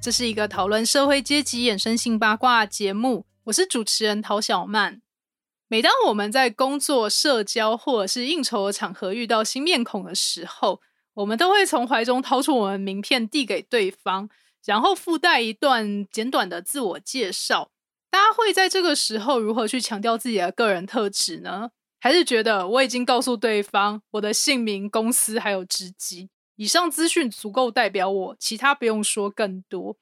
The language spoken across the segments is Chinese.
这是一个讨论社会阶级衍生性八卦节目，我是主持人陶小曼。每当我们在工作、社交或者是应酬的场合遇到新面孔的时候，我们都会从怀中掏出我们名片递给对方，然后附带一段简短的自我介绍。大家会在这个时候如何去强调自己的个人特质呢？还是觉得我已经告诉对方我的姓名、公司还有职级？以上资讯足够代表我，其他不用说更多。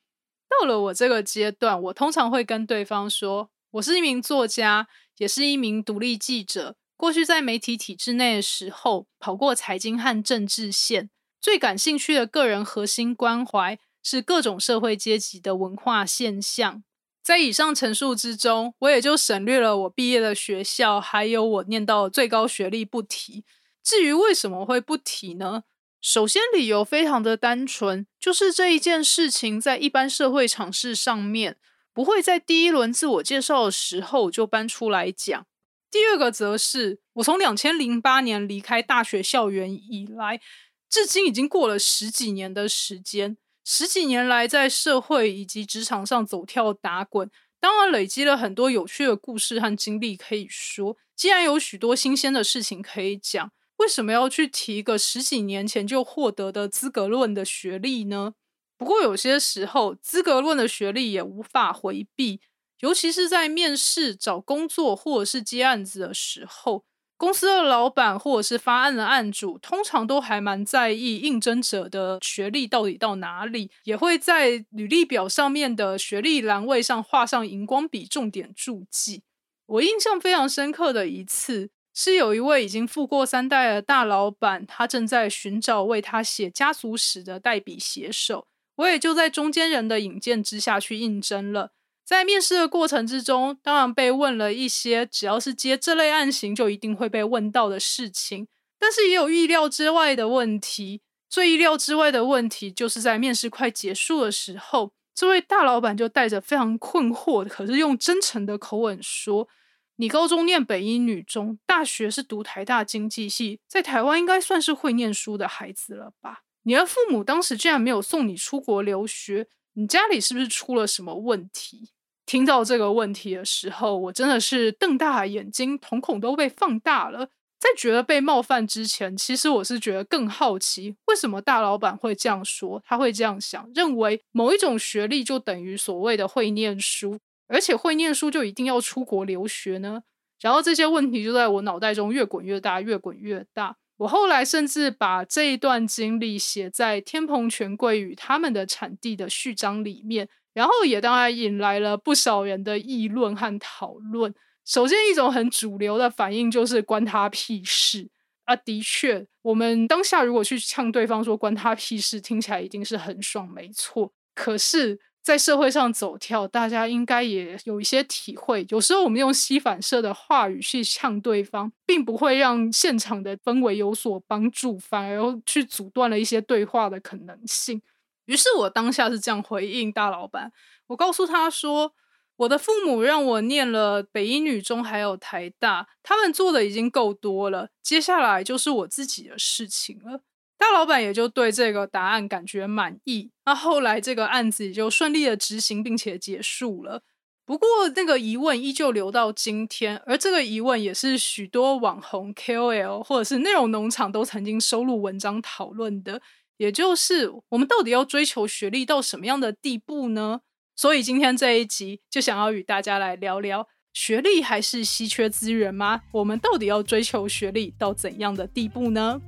到了我这个阶段，我通常会跟对方说，我是一名作家，也是一名独立记者。过去在媒体体制内的时候，跑过财经和政治线，最感兴趣的个人核心关怀是各种社会阶级的文化现象。在以上陈述之中，我也就省略了我毕业的学校，还有我念到最高学历不提。至于为什么会不提呢？首先，理由非常的单纯，就是这一件事情在一般社会场事上面不会在第一轮自我介绍的时候就搬出来讲。第二个则是，我从两千零八年离开大学校园以来，至今已经过了十几年的时间。十几年来，在社会以及职场上走跳打滚，当然累积了很多有趣的故事和经历可以说。既然有许多新鲜的事情可以讲。为什么要去提一个十几年前就获得的资格论的学历呢？不过有些时候，资格论的学历也无法回避，尤其是在面试、找工作或者是接案子的时候，公司的老板或者是发案的案主，通常都还蛮在意应征者的学历到底到哪里，也会在履历表上面的学历栏位上画上荧光笔重点注记。我印象非常深刻的一次。是有一位已经富过三代的大老板，他正在寻找为他写家族史的代笔写手，我也就在中间人的引荐之下去应征了。在面试的过程之中，当然被问了一些只要是接这类案型就一定会被问到的事情，但是也有意料之外的问题。最意料之外的问题，就是在面试快结束的时候，这位大老板就带着非常困惑，可是用真诚的口吻说。你高中念北一女中，大学是读台大经济系，在台湾应该算是会念书的孩子了吧？你的父母当时竟然没有送你出国留学，你家里是不是出了什么问题？听到这个问题的时候，我真的是瞪大眼睛，瞳孔都被放大了。在觉得被冒犯之前，其实我是觉得更好奇，为什么大老板会这样说？他会这样想，认为某一种学历就等于所谓的会念书。而且会念书就一定要出国留学呢？然后这些问题就在我脑袋中越滚越大，越滚越大。我后来甚至把这一段经历写在天蓬权贵与他们的产地的序章里面，然后也当然引来了不少人的议论和讨论。首先，一种很主流的反应就是关他屁事啊！的确，我们当下如果去呛对方说关他屁事，听起来一定是很爽，没错。可是。在社会上走跳，大家应该也有一些体会。有时候我们用吸反射的话语去呛对方，并不会让现场的氛围有所帮助，反而去阻断了一些对话的可能性。于是我当下是这样回应大老板：我告诉他说，我的父母让我念了北一女中，还有台大，他们做的已经够多了，接下来就是我自己的事情了。大老板也就对这个答案感觉满意，那后来这个案子也就顺利的执行并且结束了。不过那个疑问依旧留到今天，而这个疑问也是许多网红 KOL 或者是内容农场都曾经收录文章讨论的，也就是我们到底要追求学历到什么样的地步呢？所以今天这一集就想要与大家来聊聊，学历还是稀缺资源吗？我们到底要追求学历到怎样的地步呢？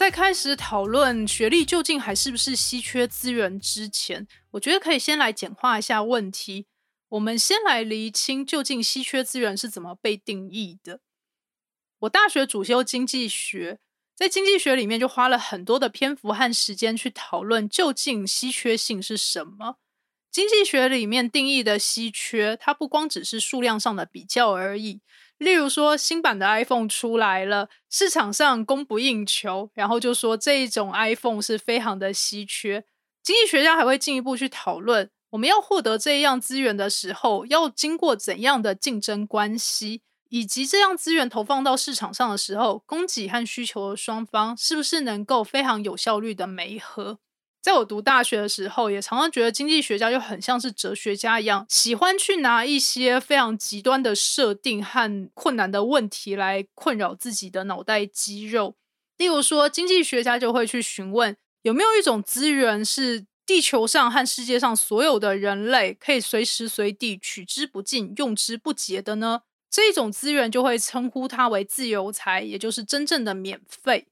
在开始讨论学历究竟还是不是稀缺资源之前，我觉得可以先来简化一下问题。我们先来厘清究竟稀缺资源是怎么被定义的。我大学主修经济学，在经济学里面就花了很多的篇幅和时间去讨论究竟稀缺性是什么。经济学里面定义的稀缺，它不光只是数量上的比较而已。例如说，新版的 iPhone 出来了，市场上供不应求，然后就说这一种 iPhone 是非常的稀缺。经济学家还会进一步去讨论，我们要获得这样资源的时候，要经过怎样的竞争关系，以及这样资源投放到市场上的时候，供给和需求的双方是不是能够非常有效率的媒合。在我读大学的时候，也常常觉得经济学家就很像是哲学家一样，喜欢去拿一些非常极端的设定和困难的问题来困扰自己的脑袋肌肉。例如说，经济学家就会去询问，有没有一种资源是地球上和世界上所有的人类可以随时随地取之不尽、用之不竭的呢？这一种资源就会称呼它为自由财，也就是真正的免费。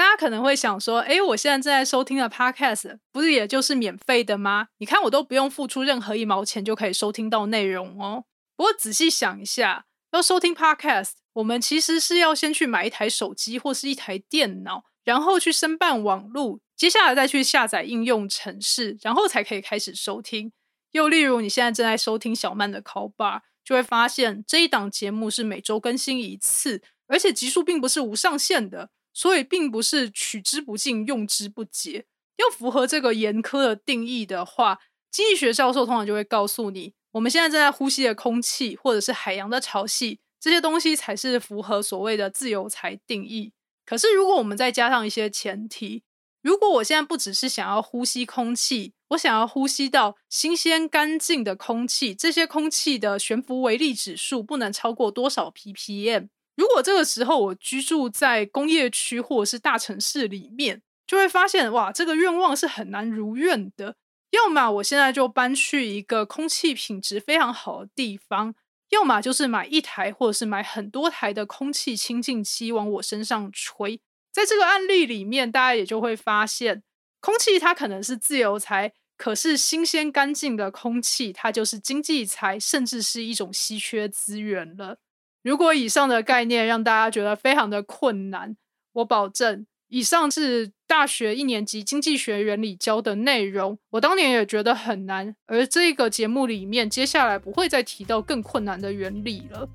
大家可能会想说：“哎，我现在正在收听的 Podcast 不是也就是免费的吗？你看我都不用付出任何一毛钱就可以收听到内容哦。”不过仔细想一下，要收听 Podcast，我们其实是要先去买一台手机或是一台电脑，然后去申办网路，接下来再去下载应用程式，然后才可以开始收听。又例如，你现在正在收听小曼的 Call Bar，就会发现这一档节目是每周更新一次，而且集数并不是无上限的。所以并不是取之不尽、用之不竭。要符合这个严苛的定义的话，经济学教授通常就会告诉你，我们现在正在呼吸的空气，或者是海洋的潮汐，这些东西才是符合所谓的自由财定义。可是，如果我们再加上一些前提，如果我现在不只是想要呼吸空气，我想要呼吸到新鲜干净的空气，这些空气的悬浮微粒指数不能超过多少 ppm。如果这个时候我居住在工业区或者是大城市里面，就会发现哇，这个愿望是很难如愿的。要么我现在就搬去一个空气品质非常好的地方，要么就是买一台或者是买很多台的空气清净机往我身上吹。在这个案例里面，大家也就会发现，空气它可能是自由财，可是新鲜干净的空气它就是经济财，甚至是一种稀缺资源了。如果以上的概念让大家觉得非常的困难，我保证，以上是大学一年级经济学原理教的内容，我当年也觉得很难。而这个节目里面，接下来不会再提到更困难的原理了。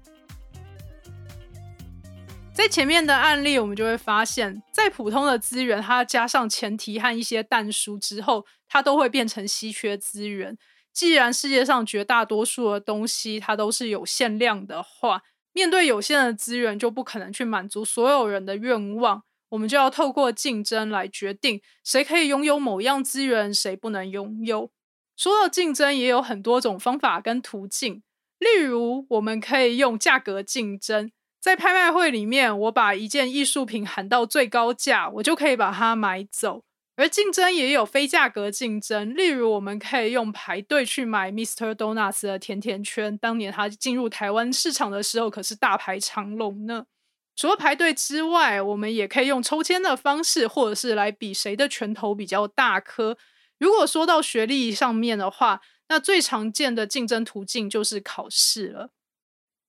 在前面的案例，我们就会发现，在普通的资源，它加上前提和一些淡书之后，它都会变成稀缺资源。既然世界上绝大多数的东西它都是有限量的话，面对有限的资源，就不可能去满足所有人的愿望。我们就要透过竞争来决定谁可以拥有某样资源，谁不能拥有。说到竞争，也有很多种方法跟途径。例如，我们可以用价格竞争，在拍卖会里面，我把一件艺术品喊到最高价，我就可以把它买走。而竞争也有非价格竞争，例如我们可以用排队去买 Mr. Donuts 的甜甜圈。当年它进入台湾市场的时候，可是大排长龙呢。除了排队之外，我们也可以用抽签的方式，或者是来比谁的拳头比较大颗。如果说到学历上面的话，那最常见的竞争途径就是考试了。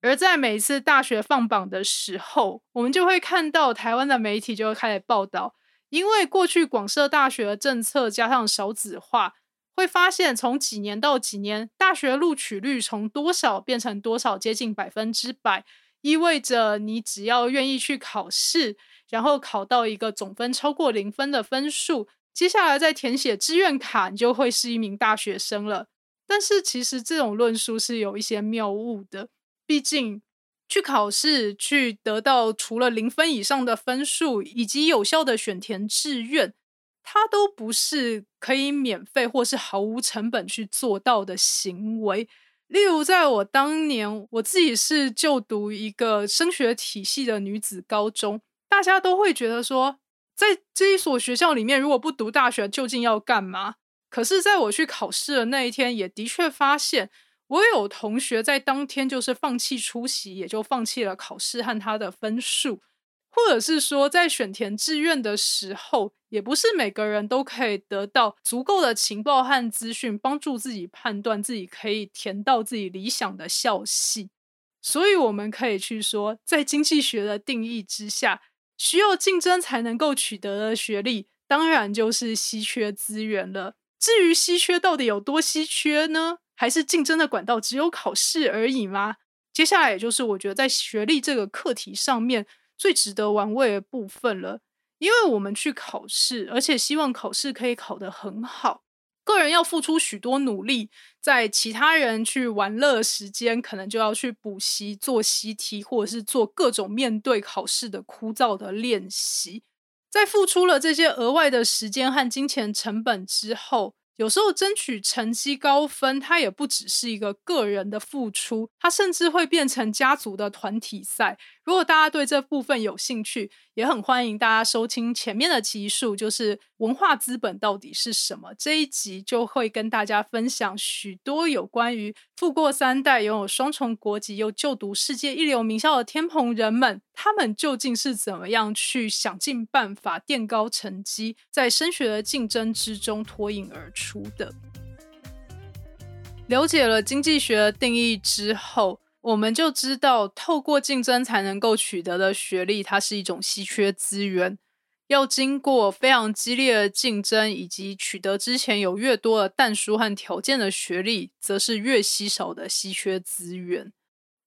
而在每次大学放榜的时候，我们就会看到台湾的媒体就会开始报道。因为过去广设大学的政策加上少子化，会发现从几年到几年，大学录取率从多少变成多少，接近百分之百，意味着你只要愿意去考试，然后考到一个总分超过零分的分数，接下来再填写志愿卡，你就会是一名大学生了。但是其实这种论述是有一些谬误的，毕竟。去考试，去得到除了零分以上的分数，以及有效的选填志愿，它都不是可以免费或是毫无成本去做到的行为。例如，在我当年，我自己是就读一个升学体系的女子高中，大家都会觉得说，在这一所学校里面，如果不读大学，究竟要干嘛？可是，在我去考试的那一天，也的确发现。我有同学在当天就是放弃出席，也就放弃了考试和他的分数，或者是说在选填志愿的时候，也不是每个人都可以得到足够的情报和资讯，帮助自己判断自己可以填到自己理想的校系。所以，我们可以去说，在经济学的定义之下，需要竞争才能够取得的学历，当然就是稀缺资源了。至于稀缺到底有多稀缺呢？还是竞争的管道只有考试而已吗？接下来也就是我觉得在学历这个课题上面最值得玩味的部分了。因为我们去考试，而且希望考试可以考得很好，个人要付出许多努力，在其他人去玩乐时间，可能就要去补习、做习题，或者是做各种面对考试的枯燥的练习。在付出了这些额外的时间和金钱成本之后。有时候争取成绩高分，它也不只是一个个人的付出，它甚至会变成家族的团体赛。如果大家对这部分有兴趣，也很欢迎大家收听前面的集数，就是文化资本到底是什么。这一集就会跟大家分享许多有关于富过三代、拥有双重国籍又就读世界一流名校的天蓬人们，他们究竟是怎么样去想尽办法垫高成绩，在升学的竞争之中脱颖而出的。了解了经济学的定义之后。我们就知道，透过竞争才能够取得的学历，它是一种稀缺资源。要经过非常激烈的竞争，以及取得之前有越多的弹书和条件的学历，则是越稀少的稀缺资源。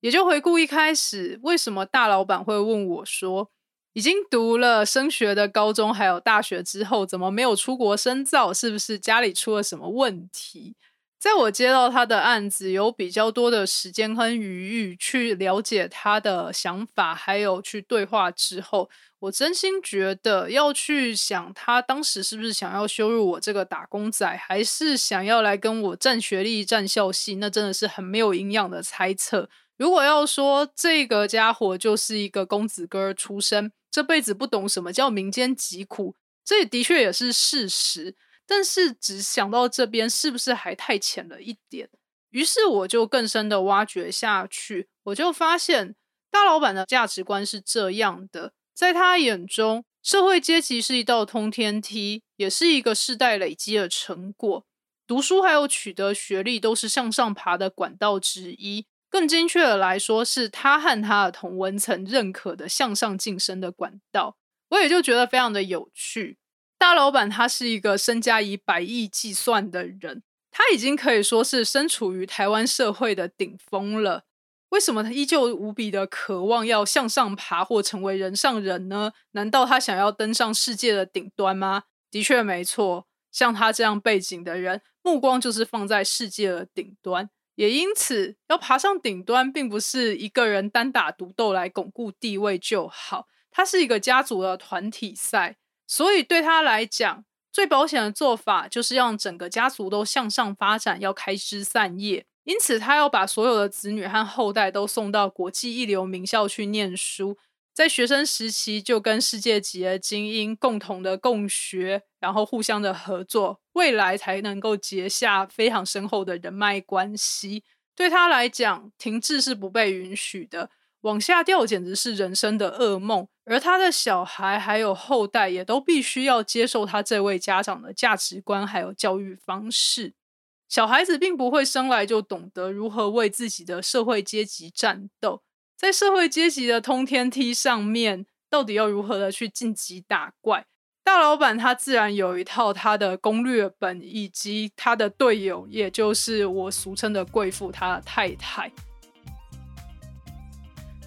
也就回顾一开始，为什么大老板会问我说，已经读了升学的高中还有大学之后，怎么没有出国深造？是不是家里出了什么问题？在我接到他的案子，有比较多的时间和余裕去了解他的想法，还有去对话之后，我真心觉得要去想他当时是不是想要羞辱我这个打工仔，还是想要来跟我占学历、占校系，那真的是很没有营养的猜测。如果要说这个家伙就是一个公子哥出身，这辈子不懂什么叫民间疾苦，这的确也是事实。但是只想到这边是不是还太浅了一点？于是我就更深的挖掘下去，我就发现大老板的价值观是这样的：在他眼中，社会阶级是一道通天梯，也是一个世代累积的成果。读书还有取得学历都是向上爬的管道之一，更精确的来说，是他和他的同文层认可的向上晋升的管道。我也就觉得非常的有趣。大老板他是一个身家以百亿计算的人，他已经可以说是身处于台湾社会的顶峰了。为什么他依旧无比的渴望要向上爬或成为人上人呢？难道他想要登上世界的顶端吗？的确没错，像他这样背景的人，目光就是放在世界的顶端。也因此，要爬上顶端，并不是一个人单打独斗来巩固地位就好，它是一个家族的团体赛。所以对他来讲，最保险的做法就是让整个家族都向上发展，要开枝散叶。因此，他要把所有的子女和后代都送到国际一流名校去念书，在学生时期就跟世界级的精英共同的共学，然后互相的合作，未来才能够结下非常深厚的人脉关系。对他来讲，停滞是不被允许的。往下掉简直是人生的噩梦，而他的小孩还有后代也都必须要接受他这位家长的价值观还有教育方式。小孩子并不会生来就懂得如何为自己的社会阶级战斗，在社会阶级的通天梯上面，到底要如何的去晋级打怪？大老板他自然有一套他的攻略本，以及他的队友，也就是我俗称的贵妇，他的太太。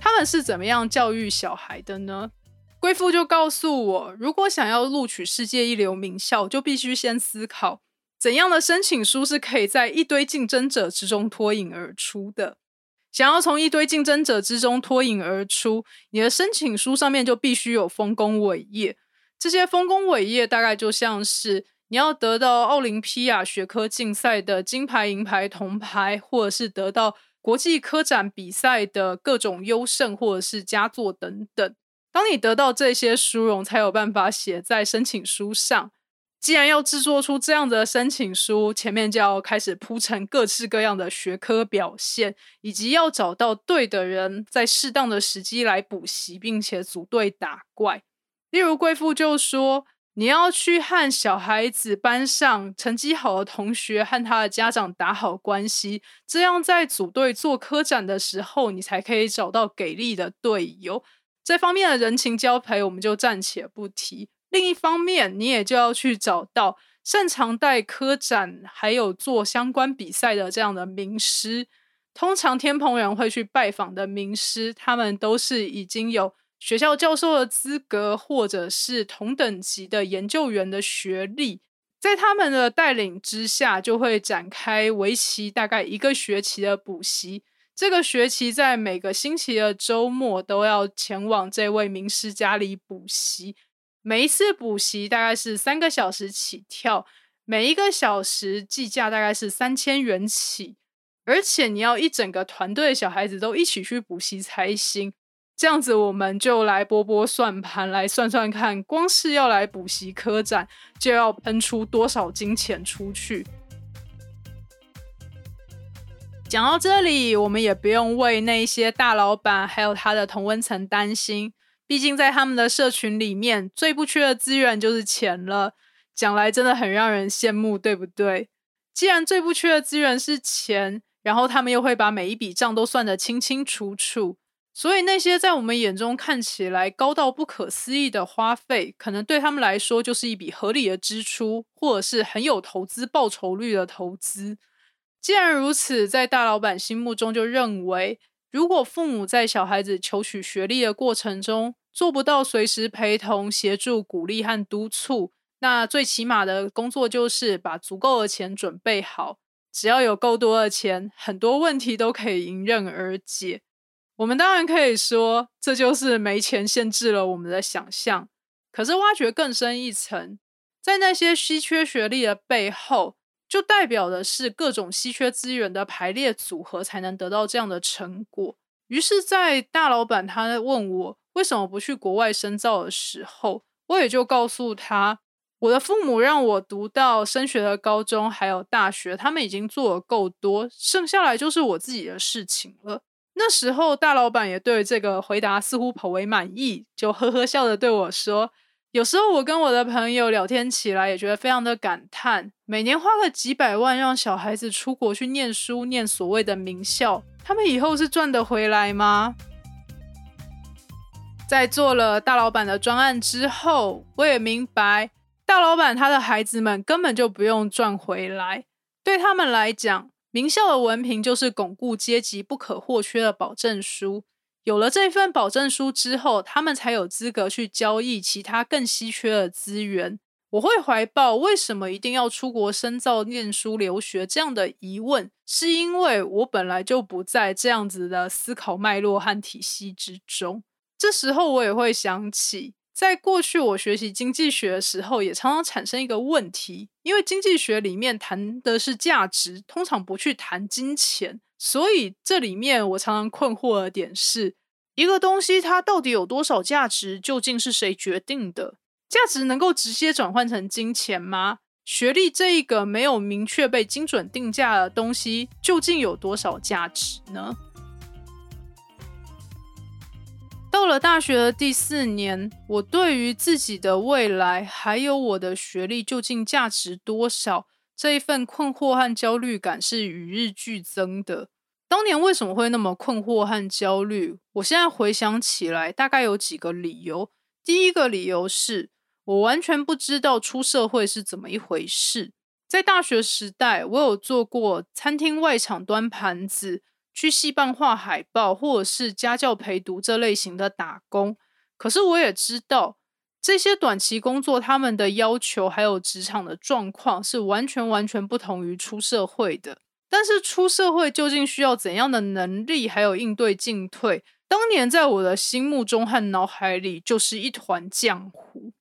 他们是怎么样教育小孩的呢？贵妇就告诉我，如果想要录取世界一流名校，就必须先思考怎样的申请书是可以在一堆竞争者之中脱颖而出的。想要从一堆竞争者之中脱颖而出，你的申请书上面就必须有丰功伟业。这些丰功伟业大概就像是你要得到奥林匹亚学科竞赛的金牌、银牌、铜牌，或者是得到。国际科展比赛的各种优胜或者是佳作等等，当你得到这些殊荣，才有办法写在申请书上。既然要制作出这样的申请书，前面就要开始铺陈各式各样的学科表现，以及要找到对的人，在适当的时机来补习，并且组队打怪。例如，贵妇就说。你要去和小孩子班上成绩好的同学和他的家长打好关系，这样在组队做科展的时候，你才可以找到给力的队友。这方面的人情交陪我们就暂且不提。另一方面，你也就要去找到擅长带科展还有做相关比赛的这样的名师。通常天蓬人会去拜访的名师，他们都是已经有学校教授的资格，或者是同等级的研究员的学历。在他们的带领之下，就会展开为期大概一个学期的补习。这个学期在每个星期的周末都要前往这位名师家里补习。每一次补习大概是三个小时起跳，每一个小时计价大概是三千元起。而且你要一整个团队的小孩子都一起去补习才行，这样子我们就来拨拨算盘，来算算看，光是要来补习科展，就要喷出多少金钱出去。讲到这里，我们也不用为那些大老板还有他的同温层担心，毕竟在他们的社群里面，最不缺的资源就是钱了。讲来真的很让人羡慕，对不对？既然最不缺的资源是钱。然后他们又会把每一笔账都算得清清楚楚，所以那些在我们眼中看起来高到不可思议的花费，可能对他们来说就是一笔合理的支出，或者是很有投资报酬率的投资。既然如此，在大老板心目中就认为，如果父母在小孩子求取学历的过程中做不到随时陪同、协助、鼓励和督促，那最起码的工作就是把足够的钱准备好。只要有够多的钱，很多问题都可以迎刃而解。我们当然可以说，这就是没钱限制了我们的想象。可是挖掘更深一层，在那些稀缺学历的背后，就代表的是各种稀缺资源的排列组合，才能得到这样的成果。于是，在大老板他问我为什么不去国外深造的时候，我也就告诉他。我的父母让我读到升学的高中，还有大学，他们已经做的够多，剩下来就是我自己的事情了。那时候，大老板也对这个回答似乎颇为满意，就呵呵笑着对我说：“有时候我跟我的朋友聊天起来，也觉得非常的感叹，每年花个几百万让小孩子出国去念书，念所谓的名校，他们以后是赚得回来吗？”在做了大老板的专案之后，我也明白。大老板他的孩子们根本就不用赚回来，对他们来讲，名校的文凭就是巩固阶级不可或缺的保证书。有了这份保证书之后，他们才有资格去交易其他更稀缺的资源。我会怀抱为什么一定要出国深造、念书、留学这样的疑问，是因为我本来就不在这样子的思考脉络和体系之中。这时候我也会想起。在过去，我学习经济学的时候，也常常产生一个问题，因为经济学里面谈的是价值，通常不去谈金钱，所以这里面我常常困惑的点是，一个东西它到底有多少价值，究竟是谁决定的？价值能够直接转换成金钱吗？学历这一个没有明确被精准定价的东西，究竟有多少价值呢？到了大学的第四年，我对于自己的未来还有我的学历究竟价值多少这一份困惑和焦虑感是与日俱增的。当年为什么会那么困惑和焦虑？我现在回想起来，大概有几个理由。第一个理由是我完全不知道出社会是怎么一回事。在大学时代，我有做过餐厅外场端盘子。去戏办画海报，或者是家教陪读这类型的打工，可是我也知道这些短期工作，他们的要求还有职场的状况是完全完全不同于出社会的。但是出社会究竟需要怎样的能力，还有应对进退，当年在我的心目中和脑海里就是一团浆糊。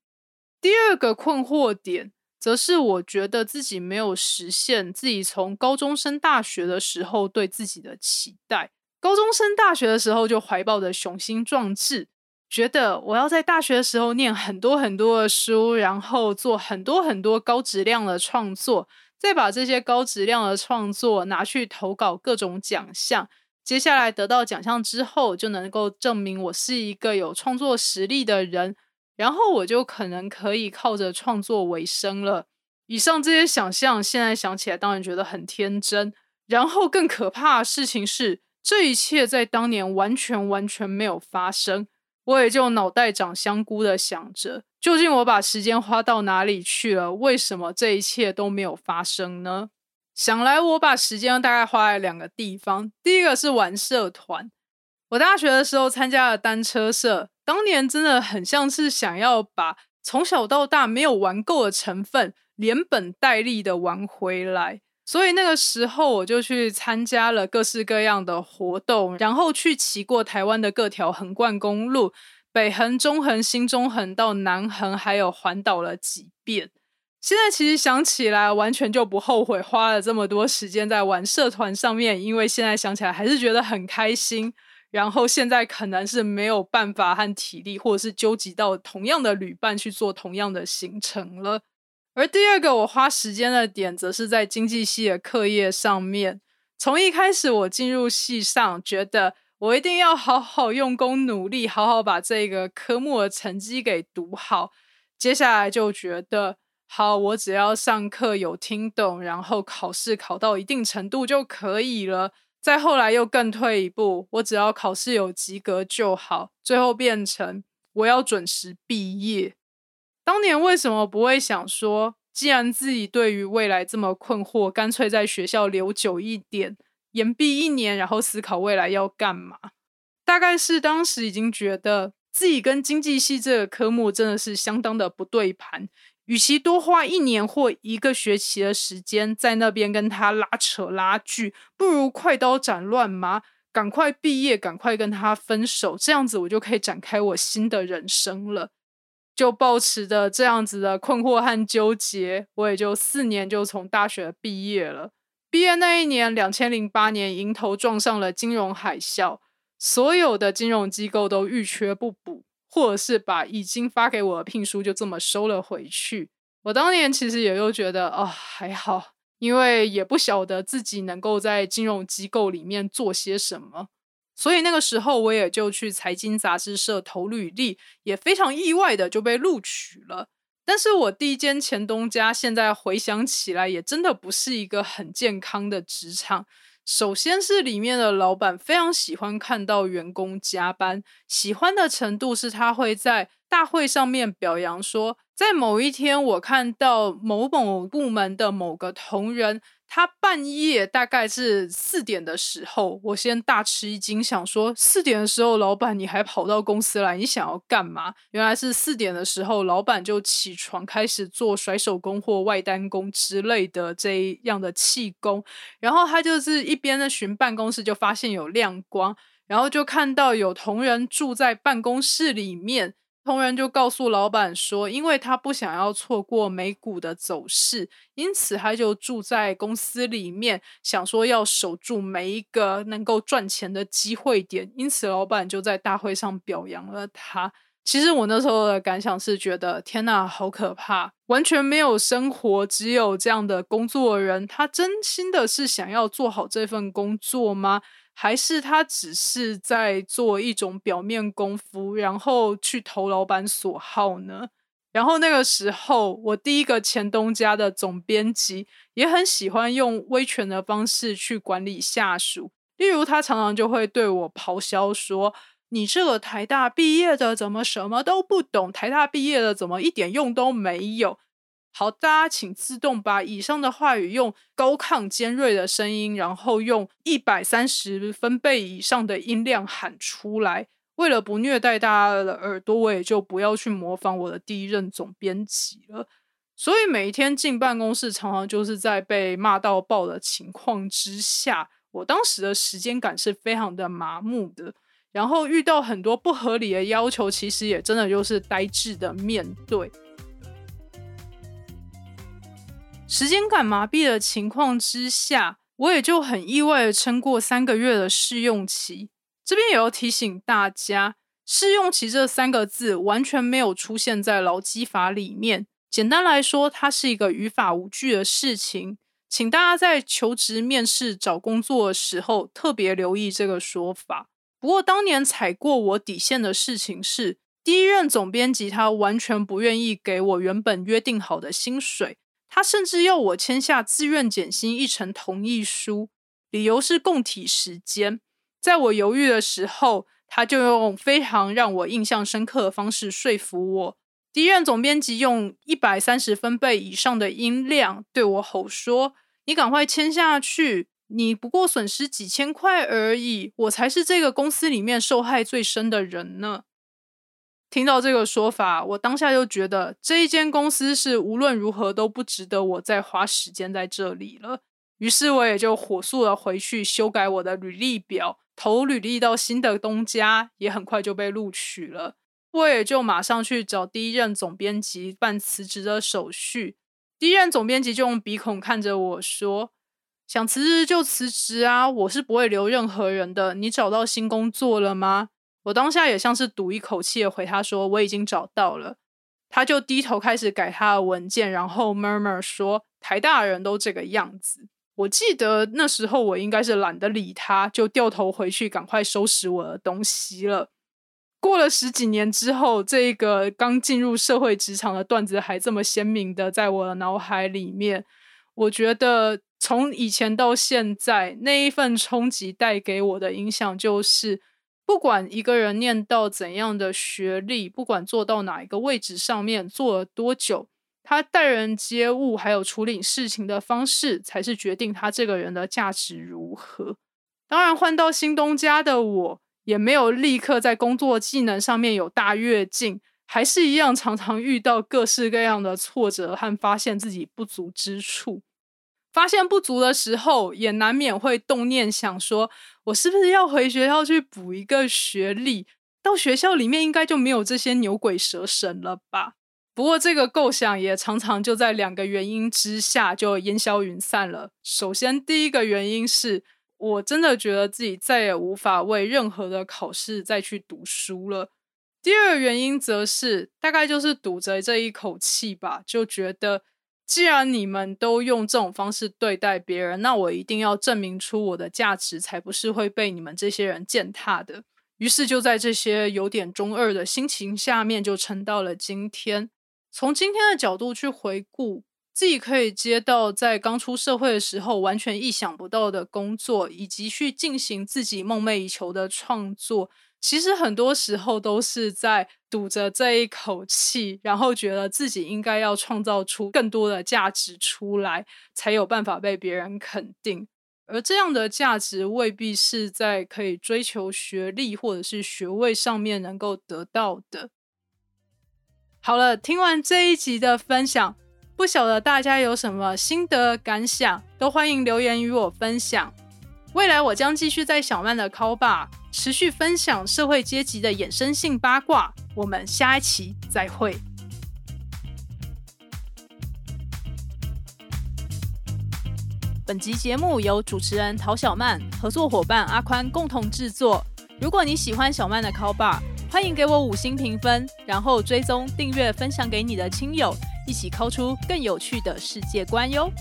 第二个困惑点。则是我觉得自己没有实现自己从高中升大学的时候对自己的期待。高中升大学的时候就怀抱着雄心壮志，觉得我要在大学的时候念很多很多的书，然后做很多很多高质量的创作，再把这些高质量的创作拿去投稿各种奖项。接下来得到奖项之后，就能够证明我是一个有创作实力的人。然后我就可能可以靠着创作为生了。以上这些想象，现在想起来当然觉得很天真。然后更可怕的事情是，这一切在当年完全完全没有发生。我也就脑袋长香菇的想着，究竟我把时间花到哪里去了？为什么这一切都没有发生呢？想来我把时间大概花在两个地方，第一个是玩社团。我大学的时候参加了单车社，当年真的很像是想要把从小到大没有玩够的成分，连本带利的玩回来。所以那个时候我就去参加了各式各样的活动，然后去骑过台湾的各条横贯公路，北横、中横、新中横到南横，还有环岛了几遍。现在其实想起来，完全就不后悔花了这么多时间在玩社团上面，因为现在想起来还是觉得很开心。然后现在可能是没有办法和体力，或者是纠集到同样的旅伴去做同样的行程了。而第二个我花时间的点，则是在经济系的课业上面。从一开始我进入系上，觉得我一定要好好用功努力，好好把这个科目的成绩给读好。接下来就觉得，好，我只要上课有听懂，然后考试考到一定程度就可以了。再后来又更退一步，我只要考试有及格就好。最后变成我要准时毕业。当年为什么不会想说，既然自己对于未来这么困惑，干脆在学校留久一点，延毕一年，然后思考未来要干嘛？大概是当时已经觉得自己跟经济系这个科目真的是相当的不对盘。与其多花一年或一个学期的时间在那边跟他拉扯拉锯，不如快刀斩乱麻，赶快毕业，赶快跟他分手，这样子我就可以展开我新的人生了。就抱持着这样子的困惑和纠结，我也就四年就从大学毕业了。毕业那一年，两千零八年迎头撞上了金融海啸，所有的金融机构都欲缺不补。或者是把已经发给我的聘书就这么收了回去。我当年其实也就觉得哦还好，因为也不晓得自己能够在金融机构里面做些什么，所以那个时候我也就去财经杂志社投履历，也非常意外的就被录取了。但是我第一间前东家现在回想起来，也真的不是一个很健康的职场。首先是里面的老板非常喜欢看到员工加班，喜欢的程度是他会在大会上面表扬说，在某一天我看到某某部门的某个同仁。他半夜大概是四点的时候，我先大吃一惊，想说四点的时候，老板你还跑到公司来，你想要干嘛？原来是四点的时候，老板就起床开始做甩手工或外单工之类的这样的气功，然后他就是一边在巡办公室，就发现有亮光，然后就看到有同仁住在办公室里面。同仁就告诉老板说，因为他不想要错过美股的走势，因此他就住在公司里面，想说要守住每一个能够赚钱的机会点。因此，老板就在大会上表扬了他。其实我那时候的感想是觉得，天呐，好可怕！完全没有生活，只有这样的工作人，他真心的是想要做好这份工作吗？还是他只是在做一种表面功夫，然后去投老板所好呢？然后那个时候，我第一个前东家的总编辑也很喜欢用威权的方式去管理下属，例如他常常就会对我咆哮说：“你这个台大毕业的怎么什么都不懂？台大毕业的怎么一点用都没有？”好，大家请自动把以上的话语用高亢尖锐的声音，然后用一百三十分贝以上的音量喊出来。为了不虐待大家的耳朵，我也就不要去模仿我的第一任总编辑了。所以每一天进办公室，常常就是在被骂到爆的情况之下，我当时的时间感是非常的麻木的。然后遇到很多不合理的要求，其实也真的就是呆滞的面对。时间感麻痹的情况之下，我也就很意外的撑过三个月的试用期。这边也要提醒大家，试用期这三个字完全没有出现在劳基法里面。简单来说，它是一个语法无据的事情，请大家在求职、面试、找工作的时候特别留意这个说法。不过，当年踩过我底线的事情是，第一任总编辑他完全不愿意给我原本约定好的薪水。他甚至要我签下自愿减薪一成同意书，理由是供体时间。在我犹豫的时候，他就用非常让我印象深刻的方式说服我。第一任总编辑用一百三十分贝以上的音量对我吼说：“你赶快签下去！你不过损失几千块而已，我才是这个公司里面受害最深的人呢。”听到这个说法，我当下就觉得这一间公司是无论如何都不值得我再花时间在这里了。于是我也就火速的回去修改我的履历表，投履历到新的东家，也很快就被录取了。我也就马上去找第一任总编辑办辞职的手续。第一任总编辑就用鼻孔看着我说：“想辞职就辞职啊，我是不会留任何人的。你找到新工作了吗？”我当下也像是赌一口气的回他说：“我已经找到了。”他就低头开始改他的文件，然后 murmur 说：“台大人都这个样子。”我记得那时候我应该是懒得理他，就掉头回去赶快收拾我的东西了。过了十几年之后，这个刚进入社会职场的段子还这么鲜明的在我的脑海里面。我觉得从以前到现在，那一份冲击带给我的影响就是，不管一个人念到怎样的学历，不管做到哪一个位置上面，做了多久，他待人接物还有处理事情的方式，才是决定他这个人的价值如何。当然，换到新东家的我。也没有立刻在工作技能上面有大跃进，还是一样常常遇到各式各样的挫折和发现自己不足之处。发现不足的时候，也难免会动念想说：我是不是要回学校去补一个学历？到学校里面应该就没有这些牛鬼蛇神了吧？不过这个构想也常常就在两个原因之下就烟消云散了。首先，第一个原因是。我真的觉得自己再也无法为任何的考试再去读书了。第二个原因则是，大概就是堵着这一口气吧，就觉得既然你们都用这种方式对待别人，那我一定要证明出我的价值，才不是会被你们这些人践踏的。于是就在这些有点中二的心情下面，就撑到了今天。从今天的角度去回顾。自己可以接到在刚出社会的时候完全意想不到的工作，以及去进行自己梦寐以求的创作，其实很多时候都是在堵着这一口气，然后觉得自己应该要创造出更多的价值出来，才有办法被别人肯定。而这样的价值未必是在可以追求学历或者是学位上面能够得到的。好了，听完这一集的分享。不晓得大家有什么心得感想，都欢迎留言与我分享。未来我将继续在小曼的 call bar 持续分享社会阶级的衍生性八卦。我们下一期再会。本集节目由主持人陶小曼、合作伙伴阿宽共同制作。如果你喜欢小曼的 call bar，欢迎给我五星评分，然后追踪订阅分享给你的亲友。一起抠出更有趣的世界观哟！